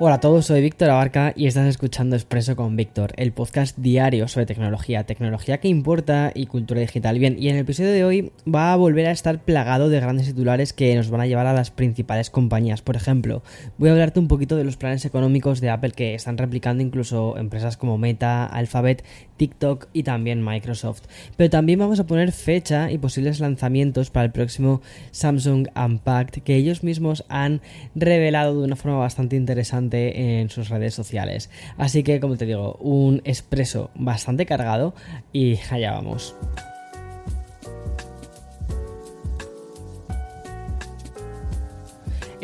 Hola a todos, soy Víctor Abarca y estás escuchando Expreso con Víctor, el podcast diario sobre tecnología, tecnología que importa y cultura digital. Bien, y en el episodio de hoy va a volver a estar plagado de grandes titulares que nos van a llevar a las principales compañías. Por ejemplo, voy a hablarte un poquito de los planes económicos de Apple que están replicando incluso empresas como Meta, Alphabet, TikTok y también Microsoft. Pero también vamos a poner fecha y posibles lanzamientos para el próximo Samsung Unpacked que ellos mismos han revelado de una forma bastante interesante en sus redes sociales. Así que, como te digo, un expreso bastante cargado y allá vamos.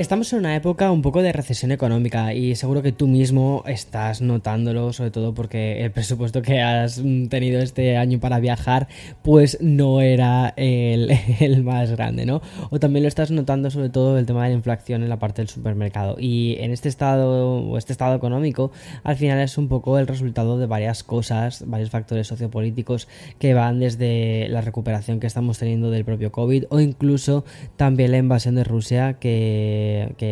Estamos en una época un poco de recesión económica y seguro que tú mismo estás notándolo, sobre todo porque el presupuesto que has tenido este año para viajar pues no era el, el, más grande, ¿no? O también lo estás notando sobre todo el tema de la inflación en la parte del supermercado. Y en este estado o este estado económico al final es un poco el resultado de varias cosas, varios factores sociopolíticos que van desde la recuperación que estamos teniendo del propio COVID o incluso también la invasión de Rusia que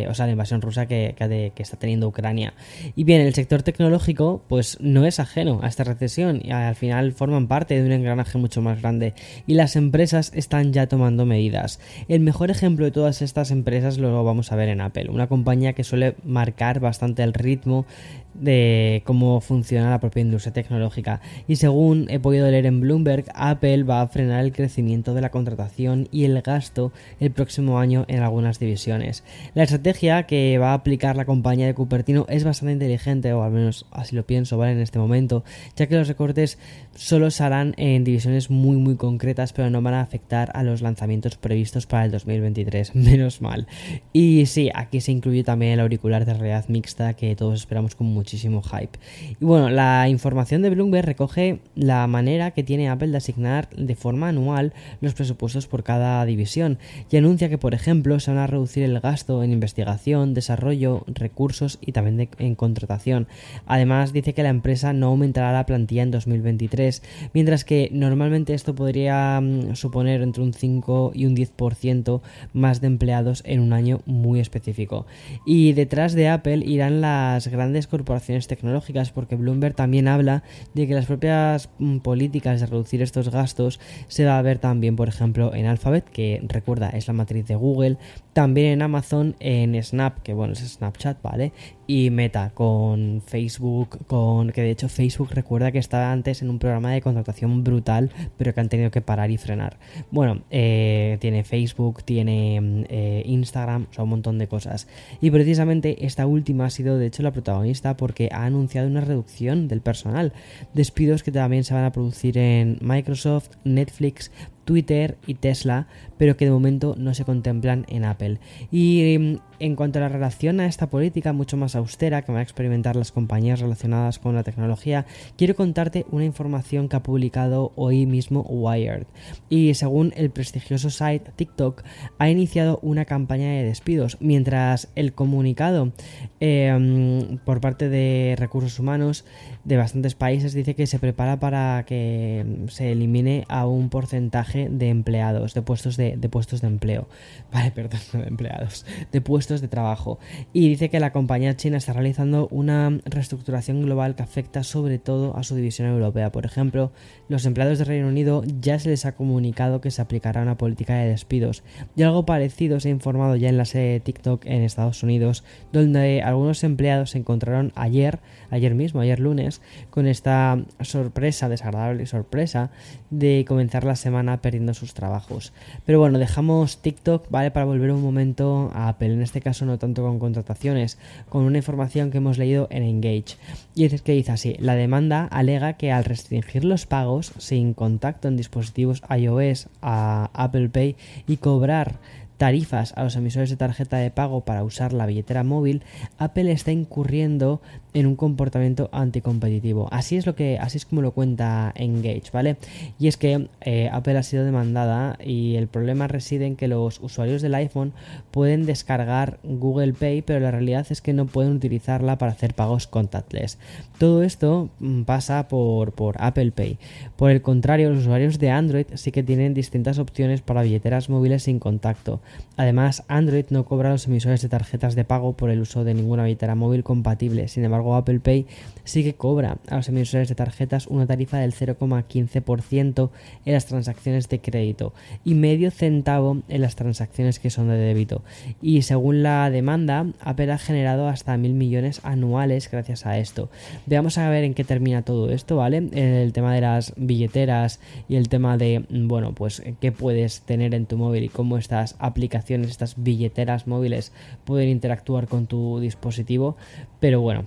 o sea, la invasión rusa que, que, está teniendo Ucrania. Y bien, el sector tecnológico, pues no es ajeno a esta recesión y al final forman parte de un engranaje mucho más grande y las empresas están ya tomando medidas. El mejor ejemplo de todas estas empresas lo vamos a ver en Apple, una compañía que suele marcar bastante el ritmo de cómo funciona la propia industria tecnológica. Y según he podido leer en Bloomberg, Apple va a frenar el crecimiento de la contratación y el gasto el próximo año en algunas divisiones. La estrategia que va a aplicar la compañía de Cupertino es bastante inteligente, o al menos así lo pienso, ¿vale? En este momento, ya que los recortes solo se harán en divisiones muy muy concretas, pero no van a afectar a los lanzamientos previstos para el 2023. Menos mal. Y sí, aquí se incluye también el auricular de realidad mixta que todos esperamos con muchísimo hype. Y bueno, la información de Bloomberg recoge la manera que tiene Apple de asignar de forma anual los presupuestos por cada división y anuncia que, por ejemplo, se van a reducir el gasto en investigación, desarrollo, recursos y también en contratación. Además, dice que la empresa no aumentará la plantilla en 2023, mientras que normalmente esto podría mm, suponer entre un 5 y un 10% más de empleados en un año muy específico. Y detrás de Apple irán las grandes corporaciones tecnológicas, porque Bloomberg también habla de que las propias mm, políticas de reducir estos gastos se va a ver también, por ejemplo, en Alphabet, que recuerda es la matriz de Google, también en Amazon, en Snap, que bueno, es Snapchat, ¿vale? Y Meta, con Facebook, con que de hecho Facebook recuerda que estaba antes en un programa de contratación brutal, pero que han tenido que parar y frenar. Bueno, eh, tiene Facebook, tiene mm, eh, Instagram, o sea, un montón de cosas. Y precisamente esta última ha sido de hecho la protagonista porque ha anunciado una reducción del personal, despidos que también se van a producir en Microsoft, Netflix, Twitter y Tesla, pero que de momento no se contemplan en Apple. Y mm, en cuanto a la relación a esta política mucho más austera que van a experimentar las compañías relacionadas con la tecnología, quiero contarte una información que ha publicado hoy mismo Wired. Y según el prestigioso site TikTok, ha iniciado una campaña de despidos, mientras el comunicado em, por parte de recursos humanos de bastantes países dice que se prepara para que se elimine a un porcentaje de empleados, de puestos de, puestos de empleo. Vale, perdón, no de empleados, de puestos de trabajo. Y dice que la compañía china está realizando una reestructuración global que afecta sobre todo a su división europea. Por ejemplo, los empleados de Reino Unido ya se les ha comunicado que se aplicará una política de despidos. Y algo parecido se ha informado ya en la sede TikTok en Estados Unidos, donde algunos empleados se encontraron ayer, ayer mismo, ayer lunes, con esta sorpresa, desagradable sorpresa, de comenzar la semana perdiendo sus trabajos. Pero bueno, dejamos TikTok, ¿vale? Para volver un momento a Apple, en este caso no tanto con contrataciones, con una información que hemos leído en Engage. Y es que dice así, la demanda alega que al restringir los pagos sin contacto en dispositivos iOS a Apple Pay y cobrar tarifas a los emisores de tarjeta de pago para usar la billetera móvil, Apple está incurriendo en un comportamiento anticompetitivo. Así es lo que, así es como lo cuenta Engage, ¿vale? Y es que eh, Apple ha sido demandada y el problema reside en que los usuarios del iPhone pueden descargar Google Pay, pero la realidad es que no pueden utilizarla para hacer pagos contactless. Todo esto mm, pasa por, por Apple Pay. Por el contrario, los usuarios de Android sí que tienen distintas opciones para billeteras móviles sin contacto. Además, Android no cobra a los emisores de tarjetas de pago por el uso de ninguna billetera móvil compatible. Sin embargo, Apple Pay sí que cobra a los emisores de tarjetas una tarifa del 0,15% en las transacciones de crédito y medio centavo en las transacciones que son de débito. Y según la demanda, Apple ha generado hasta mil millones anuales gracias a esto. Veamos a ver en qué termina todo esto, ¿vale? El tema de las billeteras y el tema de, bueno, pues qué puedes tener en tu móvil y cómo estas aplicaciones, estas billeteras móviles pueden interactuar con tu dispositivo. Pero bueno,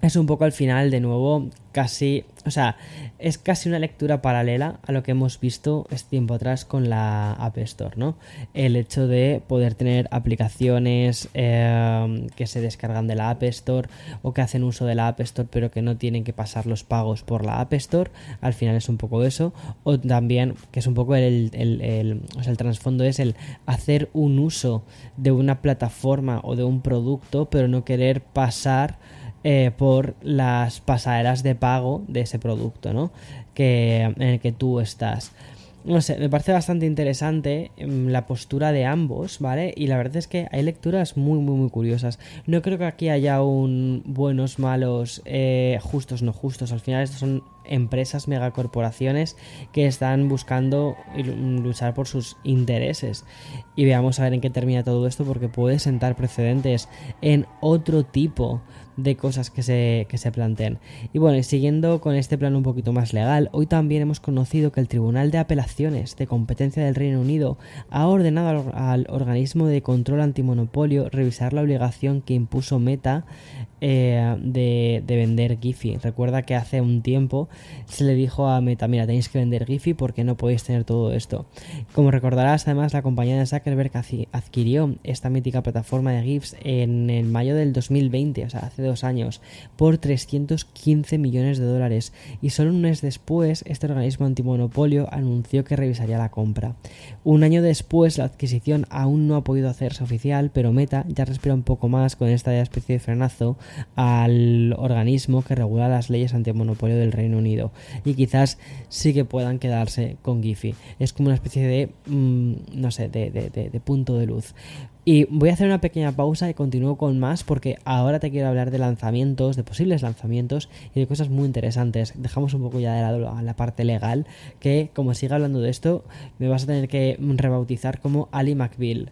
es un poco al final, de nuevo, casi, o sea, es casi una lectura paralela a lo que hemos visto este tiempo atrás con la App Store, ¿no? El hecho de poder tener aplicaciones em, que se descargan de la App Store o que hacen uso de la App Store pero que no tienen que pasar los pagos por la App Store, al final es un poco eso, o también, que es un poco el, el, el, o sea, el trasfondo es el hacer un uso de una plataforma o de un producto pero no querer pasar eh, por las pasaderas de pago de ese producto, ¿no? Que, en el que tú estás. No sé, me parece bastante interesante em, la postura de ambos, ¿vale? Y la verdad es que hay lecturas muy, muy, muy curiosas. No creo que aquí haya un buenos, malos, eh, justos, no justos. Al final estos son empresas, megacorporaciones que están buscando luchar por sus intereses. Y veamos a ver en qué termina todo esto porque puede sentar precedentes en otro tipo de cosas que se, que se planteen. Y bueno, siguiendo con este plano un poquito más legal, hoy también hemos conocido que el Tribunal de Apelaciones de Competencia del Reino Unido ha ordenado al, organismo de control antimonopolio revisar la obligación que impuso Meta eh, de, de, vender Giphy. Recuerda que hace un tiempo se le dijo a Meta, mira, tenéis que vender Giphy porque no podéis tener todo esto. Como recordarás, además, la compañía de Zuckerberg adquirió esta mítica plataforma de GIFs en el mayo del 2020, o sea, hace dos años, por 315 millones de dólares. Y solo un mes después, este organismo antimonopolio anunció que revisaría la compra. Un año después, la adquisición aún no ha podido hacerse oficial, pero Meta ya respira un poco más con esta especie de frenazo al organismo que regula las leyes antimonopolio del Reino Unido y quizás sí que puedan quedarse con Giphy. Es como una especie de, mm, no sé, de, de punto de luz. Y voy a hacer una pequeña pausa y continúo con más porque ahora te quiero hablar de lanzamientos, de posibles lanzamientos y de cosas muy interesantes. Dejamos un poco ya de lado la parte legal, que como siga hablando de esto, me vas a tener que rebautizar como Ali McBeal.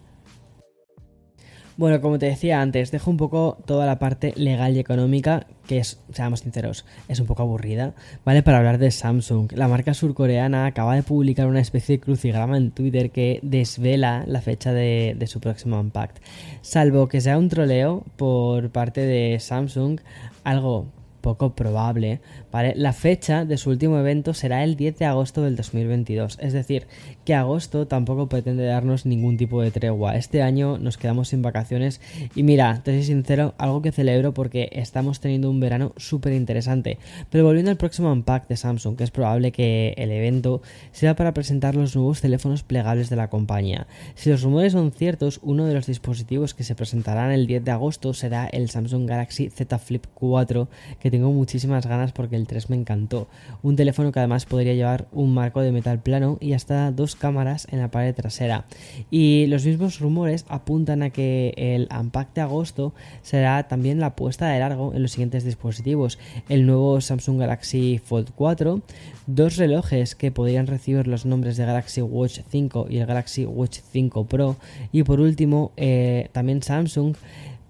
Bueno, como te decía antes, dejo un poco toda la parte legal y económica, que es, seamos sinceros, es un poco aburrida, ¿vale? Para hablar de Samsung. La marca surcoreana acaba de publicar una especie de crucigrama en Twitter que desvela la fecha de, su próximo Unpacked. Salvo que sea un troleo por parte de Samsung, algo poco probable, ¿vale? La fecha de su último evento será el 10 de agosto del 2022, es decir, que agosto tampoco pretende darnos ningún tipo de tregua. Este año nos quedamos sin vacaciones y mira, te soy sincero, algo que celebro porque estamos teniendo un verano súper interesante. Pero volviendo al próximo Unpack de Samsung, que es probable que el evento sea para presentar los nuevos teléfonos plegables de la compañía. Si los rumores son ciertos, uno de los dispositivos que se presentarán el 10 de agosto será el Samsung Galaxy Z Flip 4 que tengo muchísimas ganas porque el 3 me encantó. Un teléfono que además podría llevar un marco de metal plano y hasta dos cámaras en la pared trasera. Y los mismos rumores apuntan a que el Unpack de agosto será también la puesta de largo en los siguientes dispositivos. El nuevo Samsung Galaxy Fold 4, dos relojes que podrían recibir los nombres de Galaxy Watch 5 y el Galaxy Watch 5 Pro y por último eh, también Samsung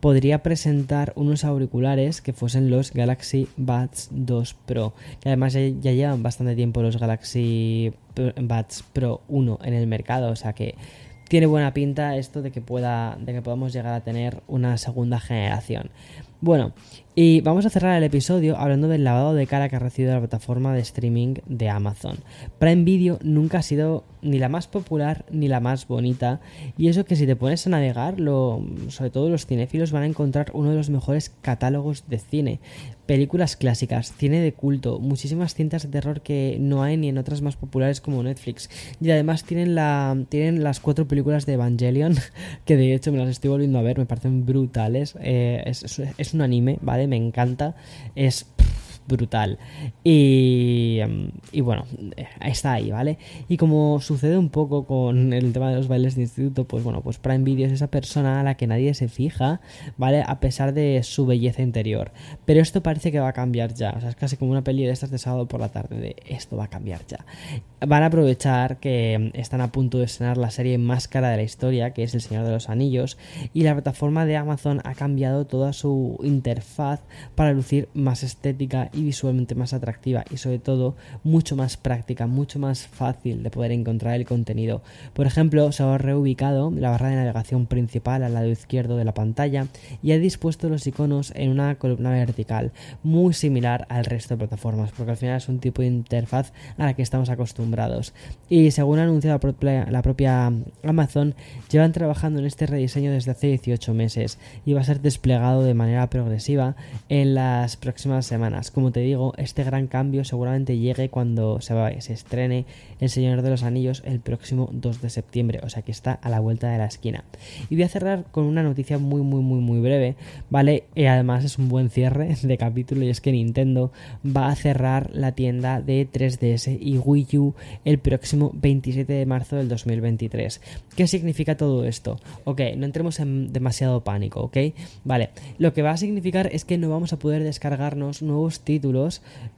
podría presentar unos auriculares que fuesen los Galaxy Buds 2 Pro, que además ya, llevan bastante tiempo los Galaxy Buds Pro 1 en el mercado, o sea que tiene buena pinta esto de que pueda de que podamos llegar a tener una segunda generación. Bueno, y vamos a cerrar el episodio hablando del lavado de cara que ha recibido la plataforma de streaming de Amazon. Prime Video nunca ha sido ni la más popular ni la más bonita, y eso que si te pones a navegar, lo, sobre todo los cinéfilos van a encontrar uno de los mejores catálogos de cine. Películas clásicas, cine de culto, muchísimas cintas de terror que no hay ni en otras más populares como Netflix. Y además tienen, la, tienen las cuatro películas de Evangelion, que de hecho me las estoy volviendo a ver, me parecen brutales. Eh, es, es, es un anime, ¿vale? Me encanta. Es brutal. Y, y, bueno, está ahí, ¿vale? Y como sucede un poco con el tema de los bailes de instituto, pues bueno, pues Prime Video es esa persona a la que nadie se fija, ¿vale? A pesar de su belleza interior. Pero esto parece que va a cambiar ya. O sea, es casi como una peli de estas de sábado por la tarde, de esto va a cambiar ya. Van a aprovechar que están a punto de estrenar la serie más cara de la historia, que es El Señor de los Anillos, y la plataforma de Amazon ha cambiado toda su interfaz para lucir más estética y visualmente más atractiva y sobre todo mucho más práctica, mucho más fácil de poder encontrar el contenido. Por ejemplo, se ha reubicado la barra de navegación principal al lado izquierdo de la pantalla y ha dispuesto los iconos en una columna vertical, muy similar al resto de plataformas, porque al final es un tipo de interfaz a la que estamos acostumbrados. Y según ha anunciado la propia, Amazon, llevan trabajando en este rediseño desde hace 18 meses y va a ser desplegado de manera progresiva en las próximas semanas. Como te digo, este gran cambio seguramente llegue cuando se, va, se estrene El Señor de los Anillos el próximo 2 de septiembre, o sea que está a la vuelta de la esquina. Y voy a cerrar con una noticia muy, muy, muy, muy breve, ¿vale? Y además es un buen cierre de capítulo y es que Nintendo va a cerrar la tienda de 3DS y Wii U el próximo 27 de marzo del 2023. ¿Qué significa todo esto? Ok, no entremos en demasiado pánico, ¿ok? Vale, lo que va a significar es que no vamos a poder descargarnos nuevos títulos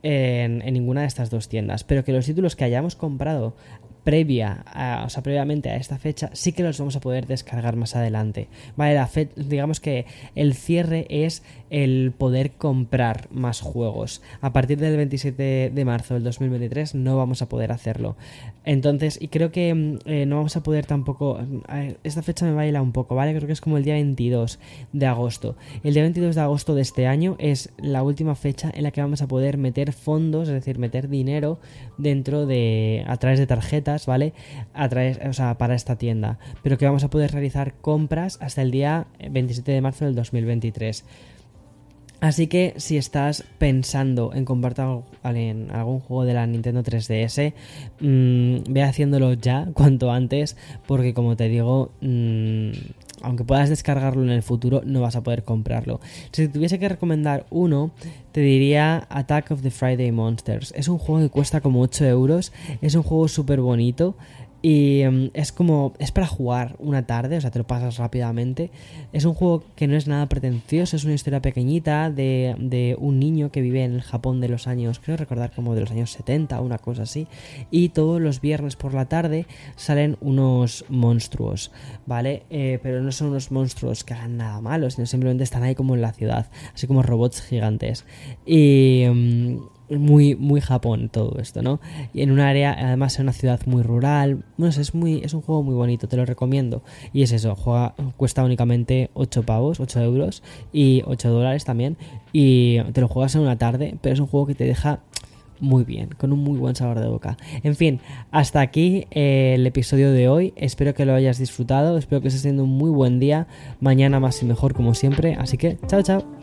en, en ninguna de estas dos tiendas, pero que los títulos que hayamos comprado previa, a, o sea, previamente a esta fecha, sí que los vamos a poder descargar más adelante. Vale, la digamos que el cierre es el poder comprar más juegos. A partir del 27 de marzo del 2023 no vamos a poder hacerlo. Entonces, y creo que eh, no vamos a poder tampoco. esta fecha me baila un poco, ¿vale? Creo que es como el día 22 de agosto. El día 22 de agosto de este año es la última fecha en la que vamos a poder meter fondos, es decir, meter dinero dentro de. a través de tarjetas ¿vale? A través, o sea, para esta tienda. Pero que vamos a poder realizar compras hasta el día 27 de marzo del 2023. Así que si estás pensando en comprarte algún juego de la Nintendo 3DS, mmm, ve haciéndolo ya, cuanto antes, porque como te digo, mmm, aunque puedas descargarlo en el futuro, no vas a poder comprarlo. Si tuviese que recomendar uno, te diría Attack of the Friday Monsters. Es un juego que cuesta como 8 euros, es un juego súper bonito. Y um, es como, es para jugar una tarde, o sea, te lo pasas rápidamente. Es un juego que no es nada pretencioso, es una historia pequeñita de, de, un niño que vive en el Japón de los años, creo recordar como de los años 70, una cosa así. Y todos los viernes por la tarde salen unos monstruos, ¿vale? Eh, pero no son unos monstruos que hagan nada malo, sino simplemente están ahí como en la ciudad, así como robots gigantes. Y... Um, muy, muy Japón todo esto, ¿no? Y en un área, además en una ciudad muy rural. No sé, es, muy, es un juego muy bonito, te lo recomiendo. Y es eso, juega, cuesta únicamente 8 pavos, 8 euros y 8 dólares también. Y te lo juegas en una tarde, pero es un juego que te deja muy bien, con un muy buen sabor de boca. En fin, hasta aquí eh, el episodio de hoy. Espero que lo hayas disfrutado, espero que estés teniendo un muy buen día. Mañana más y mejor como siempre. Así que, chao, chao.